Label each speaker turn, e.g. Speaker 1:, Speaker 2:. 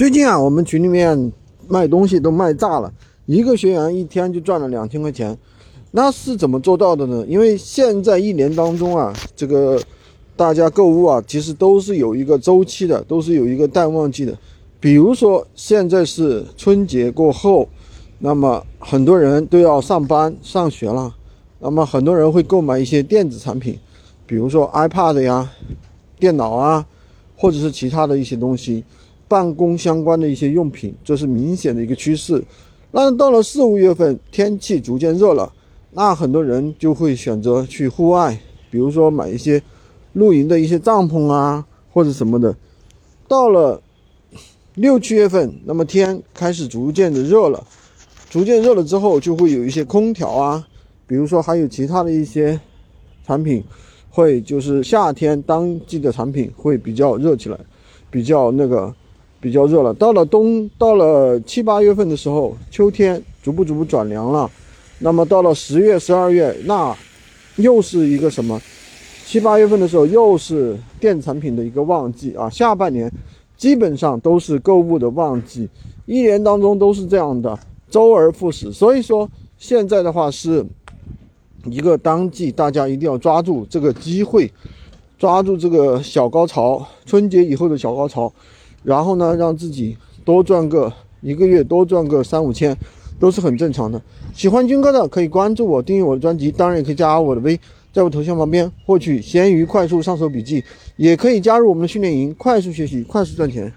Speaker 1: 最近啊，我们群里面卖东西都卖炸了，一个学员一天就赚了两千块钱，那是怎么做到的呢？因为现在一年当中啊，这个大家购物啊，其实都是有一个周期的，都是有一个淡旺季的。比如说现在是春节过后，那么很多人都要上班上学了，那么很多人会购买一些电子产品，比如说 iPad 呀、电脑啊，或者是其他的一些东西。办公相关的一些用品，这是明显的一个趋势。那到了四五月份，天气逐渐热了，那很多人就会选择去户外，比如说买一些露营的一些帐篷啊，或者什么的。到了六七月份，那么天开始逐渐的热了，逐渐热了之后，就会有一些空调啊，比如说还有其他的一些产品，会就是夏天当季的产品会比较热起来，比较那个。比较热了，到了冬，到了七八月份的时候，秋天逐步逐步转凉了。那么到了十月、十二月，那又是一个什么？七八月份的时候，又是电产品的一个旺季啊。下半年基本上都是购物的旺季，一年当中都是这样的，周而复始。所以说，现在的话是一个当季，大家一定要抓住这个机会，抓住这个小高潮，春节以后的小高潮。然后呢，让自己多赚个一个月多赚个三五千，都是很正常的。喜欢军哥的可以关注我，订阅我的专辑，当然也可以加我的微，在我头像旁边获取闲鱼快速上手笔记，也可以加入我们的训练营，快速学习，快速赚钱。